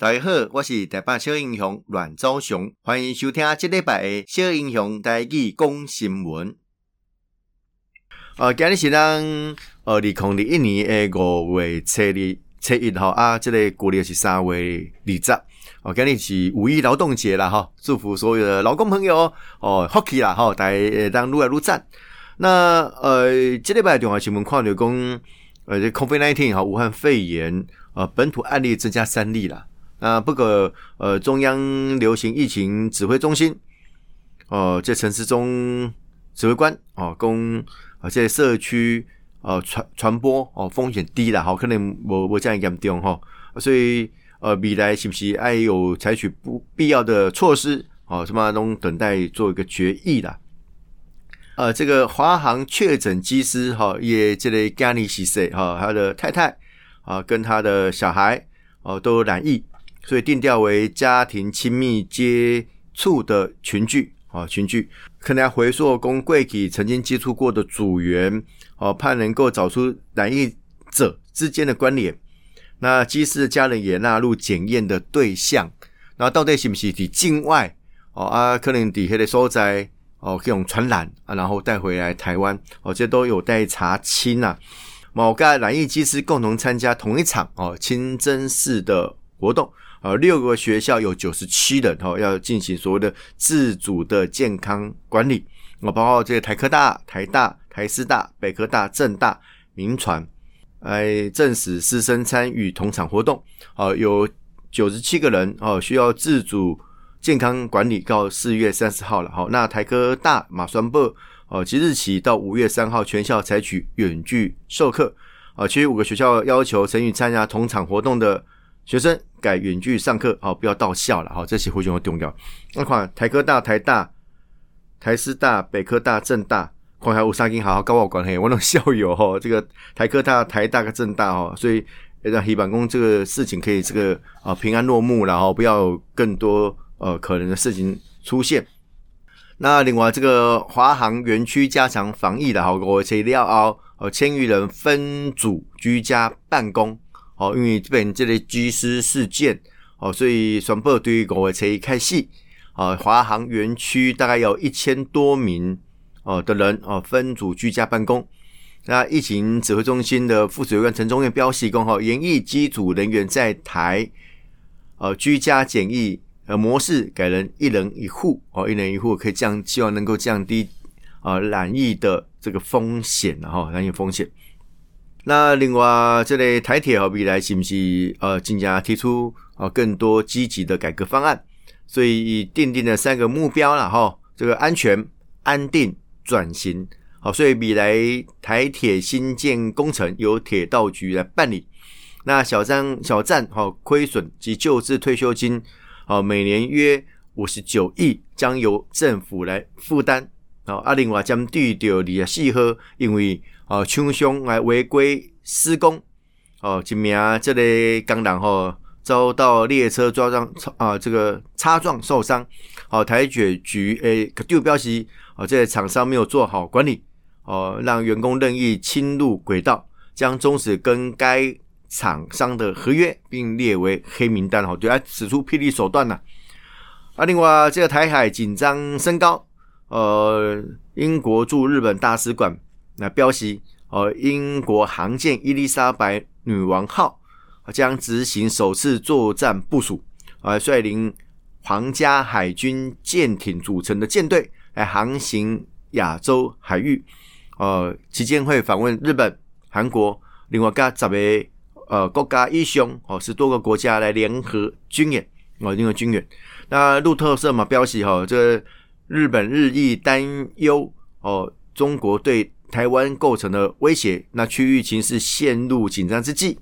大家好，我是台北小英雄阮昭雄，欢迎收听这礼拜的小英雄台语讲新闻。呃，今日是咱二零二一年的五月初二初一号啊，这个国历是三月二十。哦，今日是五一劳动节啦，哈，祝福所有的劳工朋友哦，福气啦，哈，大家当愈来愈赞。那呃，这礼拜重要新闻看到讲，呃，这 COVID-19 哈，武汉肺炎呃本土案例增加三例啦。啊，不过呃，中央流行疫情指挥中心，呃，这陈时中指挥官哦，讲啊，这社区呃传传播哦风险低了，好，可能无无这样严重哈，所以呃，未来是不是还有采取不必要的措施哦？什么都等待做一个决议啦。呃，这个华航确诊机师哈，也这类加尼西塞哈，他的太太啊，跟他的小孩哦都染疫。所以定调为家庭亲密接触的群聚啊，群聚可能要回溯公贵体曾经接触过的组员哦，盼能够找出染疫者之间的关联。那机师的家人也纳入检验的对象。那到底是不是在境外哦啊？可能底下的所在哦，这种传染啊，然后带回来台湾哦，这都有待查清啊。某个染疫机师共同参加同一场哦清真寺的活动。呃，六个学校有九十七人哈，要进行所谓的自主的健康管理。我包括这个台科大、台大、台师大、北科大、政大、铭传，哎证实师生参与同场活动。哦，有九十七个人哦，需要自主健康管理到四月三十号了。好，那台科大马宣布哦，即日起到五月三号，全校采取远距授课。啊，其余五个学校要求曾与参加同场活动的。学生改远距上课，好，不要到校了，好，这些非常重要。那看台科大、台大、台师大、北科大、政大，看下有三间好好搞好关系，我那校友哈，这个台科大、台大跟政大哈，所以让黑板工这个事情可以这个啊平安落幕，然后不要有更多呃可能的事情出现。那另外这个华航园区加强防疫的，好，我材料哦，呃，千余人分组居家办公。哦，因为这边这类机师事件，哦，所以宣布对于五月初一开始，啊，华航园区大概有一千多名哦的人哦分组居家办公。那疫情指挥中心的副指挥官陈忠彦表示，讲哈，研疫机组人员在台，呃，居家检疫呃模式改成一人一户，哦，一人一户可以降，希望能够降低啊染疫的这个风险，哈染疫风险。那另外，这类台铁和未来是不是呃，尽量提出呃更多积极的改革方案？所以奠定了三个目标了哈。这个安全、安定、转型。好，所以未来台铁新建工程由铁道局来办理。那小站小站哈亏损及旧制退休金，好每年约五十九亿，将由政府来负担。好，啊另外将对掉二十四号，因为哦，厂商来违规施工，哦，一名这个工人吼遭到列车撞上，啊，这个擦撞受伤。哦，台铁局诶，就表示哦，这个厂商没有做好管理，哦，让员工任意侵入轨道，将终止跟该厂商的合约，并列为黑名单。哦，对他，使出霹雳手段呐。啊，另外这个台海紧张升高，呃，英国驻日本大使馆。那标示，呃，英国航舰伊丽莎白女王号将执行首次作战部署，啊，率领皇家海军舰艇组成的舰队来航行亚洲海域，呃，期间会访问日本、韩国，另外加十个呃国家以上哦，十多个国家来联合军演，哦，联合军演。那路透社嘛标示，哈，这日本日益担忧哦，中国对台湾构成的威胁，那区域情势陷入紧张之际，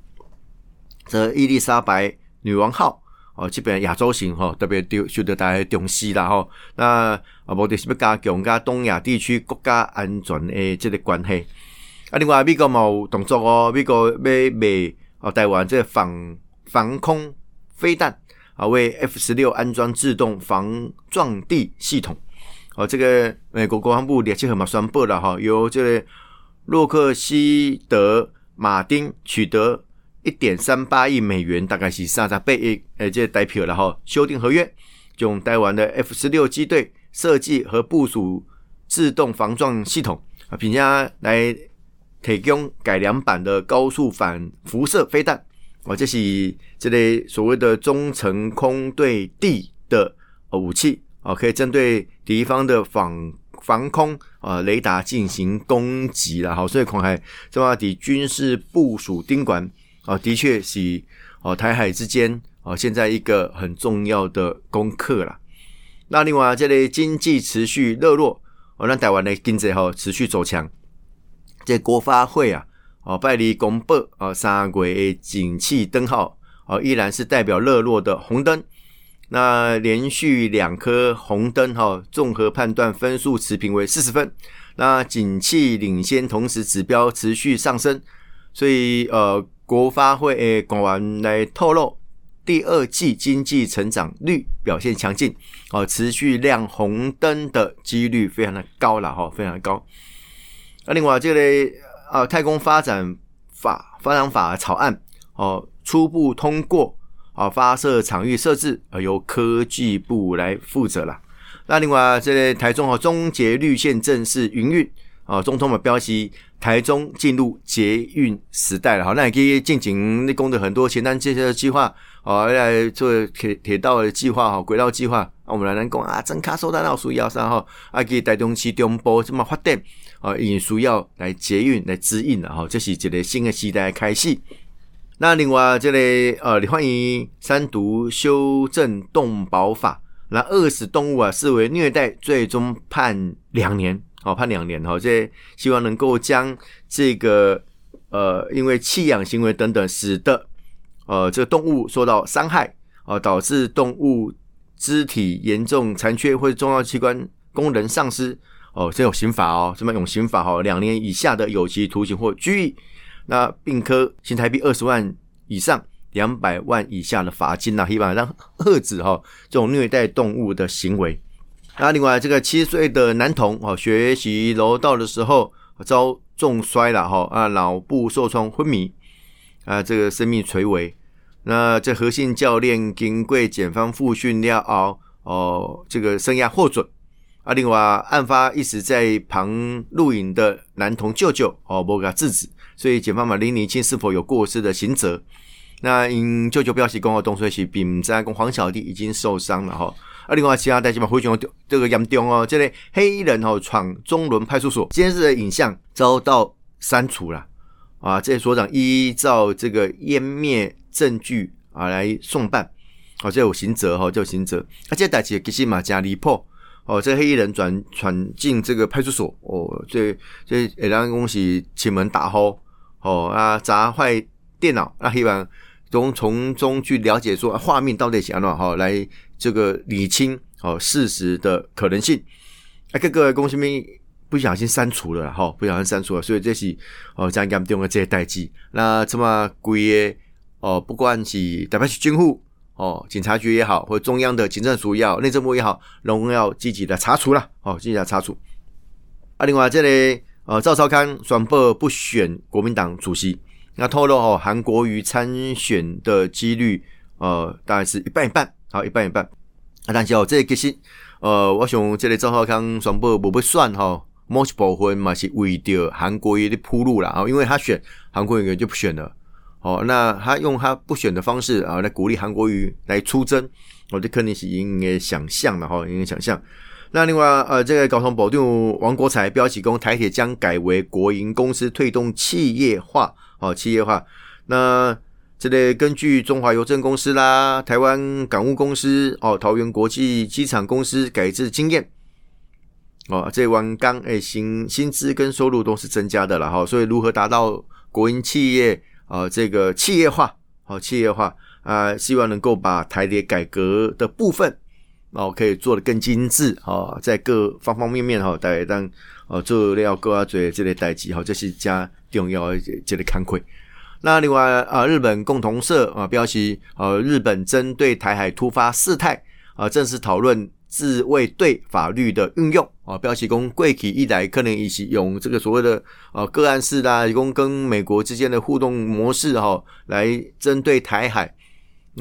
则伊丽莎白女王号哦，基本亚洲型哈，特别丢受到大家重视啦哈。那啊，目的是要加强加东亚地区国家安全的这个关系。啊，另外美国嘛有动作哦，美国要卖哦台湾这个防防空飞弹啊，为 F 十六安装自动防撞地系统。哦，这个美国国防部列七号嘛宣布了哈，由这个洛克希德马丁取得一点三八亿美元，大概是三十八亿诶，这代票然后修订合约，用台湾的 F 十六机队设计和部署自动防撞系统啊，并且来提供改良版的高速反辐射飞弹。哦，这是这类所谓的中程空对地的武器。啊，可以针对敌方的防防空啊雷达进行攻击了。好，所以看来这么的军事部署盯管啊，的确是哦台海之间啊现在一个很重要的功课了。那另外这类经济持续热络。哦，那台湾的经济吼持续走强，这国发会啊，哦，拜离公布啊，三月的景气灯号哦，依然是代表热络的红灯。那连续两颗红灯哈，综合判断分数持平为四十分。那景气领先，同时指标持续上升，所以呃，国发会诶官员来透露。第二季经济成长率表现强劲，哦，持续亮红灯的几率非常的高了哈，非常的高。那另外这类啊，太空发展法发展法草案哦，初步通过啊，发射场域设置啊，由科技部来负责了。那另外这台中哦，中捷绿线正式营运啊，中通的标题台中进入捷运时代了。哈，那也可以进行内功的很多前瞻建设计划。啊，来做铁铁道的计划哈，轨道计划。啊，我们来来讲啊，真卡收到那需要啥哈？啊，给台中市中部这么发电啊，也需要来捷运来指引了哈。这是一个新的时代开始。那另外这里呃，欢迎三读修正动保法，那饿死动物啊视为虐待，最终判两年，好判两年哈。这希望能够将这个呃，因为弃养行为等等，使得呃，这个动物受到伤害，啊、导致动物肢体严重残缺或者重要器官功能丧失，哦、这有刑法哦，这么有刑法哦，两年以下的有期徒刑或拘役，那并科新台币二十万以上两百万以下的罚金呐，希望让遏止哈这种虐待动物的行为。那另外这个七岁的男童哦，学习柔道的时候遭重摔了哈，啊，脑部受创昏迷，啊，这个生命垂危。那这何姓教练经过检方复训了后，哦，这个生涯获准。啊，另外案发一直在旁录影的男童舅舅哦，无给他制止，所以警方嘛，厘清是否有过失的刑责。那因舅舅表示，讲哦，当时并不知讲黄小弟已经受伤了哈。啊，另外其他代志嘛，非常这个严重哦，这类黑衣人哦闯中仑派出所，监视的影像遭到删除了啊。这所长依照这个湮灭。证据啊，来送办，哦，这有刑责哈，这有刑责。啊，这代志其实嘛，加离谱哦。这黑衣人转闯进这个派出所，哦，这这会让恭喜前门打吼，哦啊，砸坏电脑，那希望从从中去了解说画面到底是安怎哈，来这个理清哦事实的可能性。啊，各个公司们不小心删除了哈，不小心删除了，所以这是哦这样严重的这些代志。那这么贵的。哦，不管是台北市军户哦，警察局也好，或者中央的警政署也好，内政部也好，拢要积极的查处了。哦，积极的查处。啊，另外这里呃，赵少康宣布不选国民党主席，那透露哦，韩国瑜参选的几率呃，大概是一半一半，好，一半一半。啊，但是哦，这个其实呃，我想这个赵少康宣布不不算哈，某一部分嘛是为着韩国瑜的铺路了啊，因为他选韩国瑜就不选了。哦，那他用他不选的方式啊，来鼓励韩国瑜来出征，我这肯定是应该想象的哈，应该想象。那另外呃，这个交通保定王国材标起公台铁将改为国营公司，推动企业化，哦，企业化。那这里根据中华邮政公司啦、台湾港务公司、哦，桃园国际机场公司改制经验，哦，这湾钢诶薪薪资跟收入都是增加的了哈，所以如何达到国营企业？啊、这个企业化，好、哦、企业化啊、希望能够把台铁改革的部分，哦，可以做得更精致，哦，在各方方面面，哈、哦，大家当哦做料各啊做这类代志，哈、这是加重要这类慷慨。那另外啊，日本共同社啊，标题呃，日本针对台海突发事态啊，正式讨论自卫队法律的运用啊，标示讲过去以来可能一起用这个所谓的呃个案式啦，一共跟美国之间的互动模式哈，来针对台海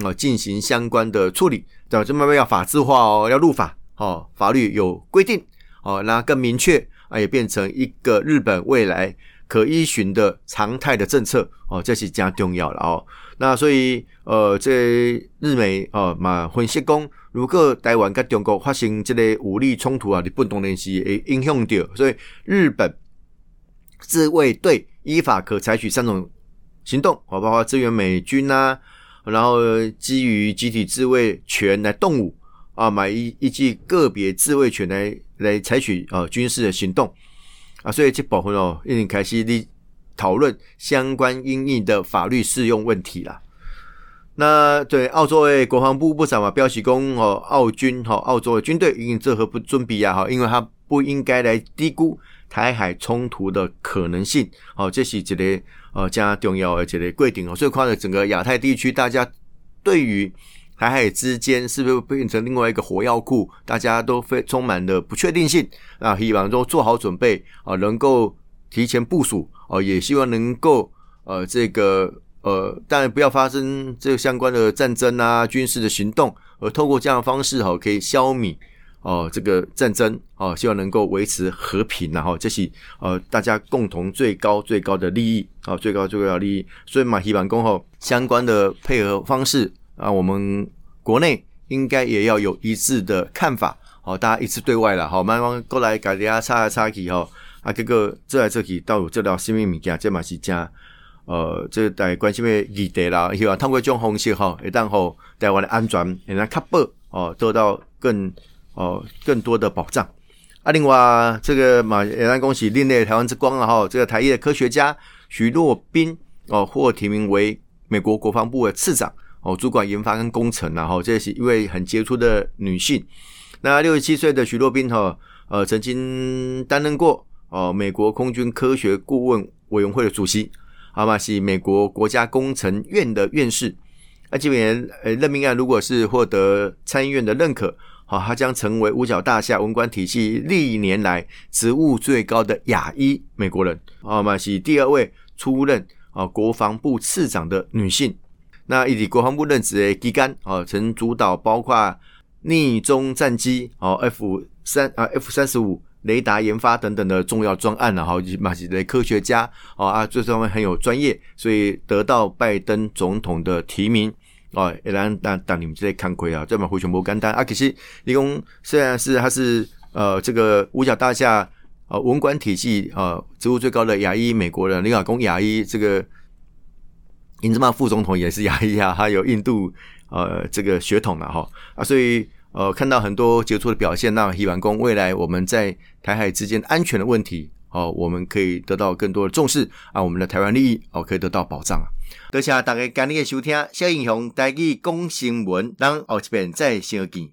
啊进行相关的处理，对吧？这慢慢要法制化哦，要入法哦，法律有规定哦，那更明确啊，也变成一个日本未来可依循的常态的政策哦，这是加重要了哦。那所以呃，这日美哦嘛分析讲。如果台湾跟中国发生这类武力冲突啊，你不当然系会影响到，所以日本自卫队依法可采取三种行动，包括支援美军啊，然后基于集体自卫权来动武啊，买一依据个别自卫权来来采取呃军事的行动啊，所以这部分哦，已经开始立讨论相关因应的法律适用问题了。那对澳洲的国防部部长嘛，表示讲哦，澳军哈，澳洲的军队已经做好不准备啊哈，因为他不应该来低估台海冲突的可能性。哦，这是一个呃加重要而且的规定哦。所以看到整个亚太地区，大家对于台海之间是不是变成另外一个火药库，大家都非充满了不确定性那。希望说做好准备啊，能够提前部署哦，也希望能够呃这个。呃，当然不要发生这个相关的战争啊，军事的行动，而透过这样的方式哈，可以消弭哦这个战争哦，希望能够维持和平，然后这是呃大家共同最高最高的利益啊，最高最高的利益。所以马希板公后相关的配合方式啊，我们国内应该也要有一致的看法，好，大家一致对外了，好，慢慢过来给大家插来插去哈，啊，这个这来这去到有这条新闻物件，这嘛是加。呃，这个大家关心的议题啦，希望通过这种方式哈，会当好台湾的安全，也能确保哦，得到更哦更多的保障。啊，另外这个嘛，也来恭喜另类台湾之光了哈，这个台裔的科学家徐若冰哦，获提名为美国国防部的次长哦，主管研发跟工程然后这是一位很杰出的女性。那六十七岁的徐若冰哈，呃，曾经担任过哦美国空军科学顾问委员会的主席。阿玛是美国国家工程院的院士，那这边呃任命案如果是获得参议院的认可，好，他将成为五角大厦文官体系历年来职务最高的亚裔美国人。阿玛是第二位出任啊国防部次长的女性。那以及国防部任职的基干啊，曾主导包括逆中战机哦 F 三啊 F 三十五。雷达研发等等的重要专案了哈，马西的科学家哦啊，这方面很有专业，所以得到拜登总统的提名哦。也让让让你们这些看亏啊，这么回全不简单啊。可是理工虽然是他是呃这个五角大厦呃文官体系呃职务最高的牙医美国人，李亚公牙医这个英兹曼副总统也是牙医啊，还有印度呃这个血统了哈啊，所以。呃，看到很多杰出的表现，那希望公未来我们在台海之间安全的问题，哦，我们可以得到更多的重视啊，我们的台湾利益哦可以得到保障啊。多谢大家今日的收听，小英雄带去讲新闻，咱后一遍再相见。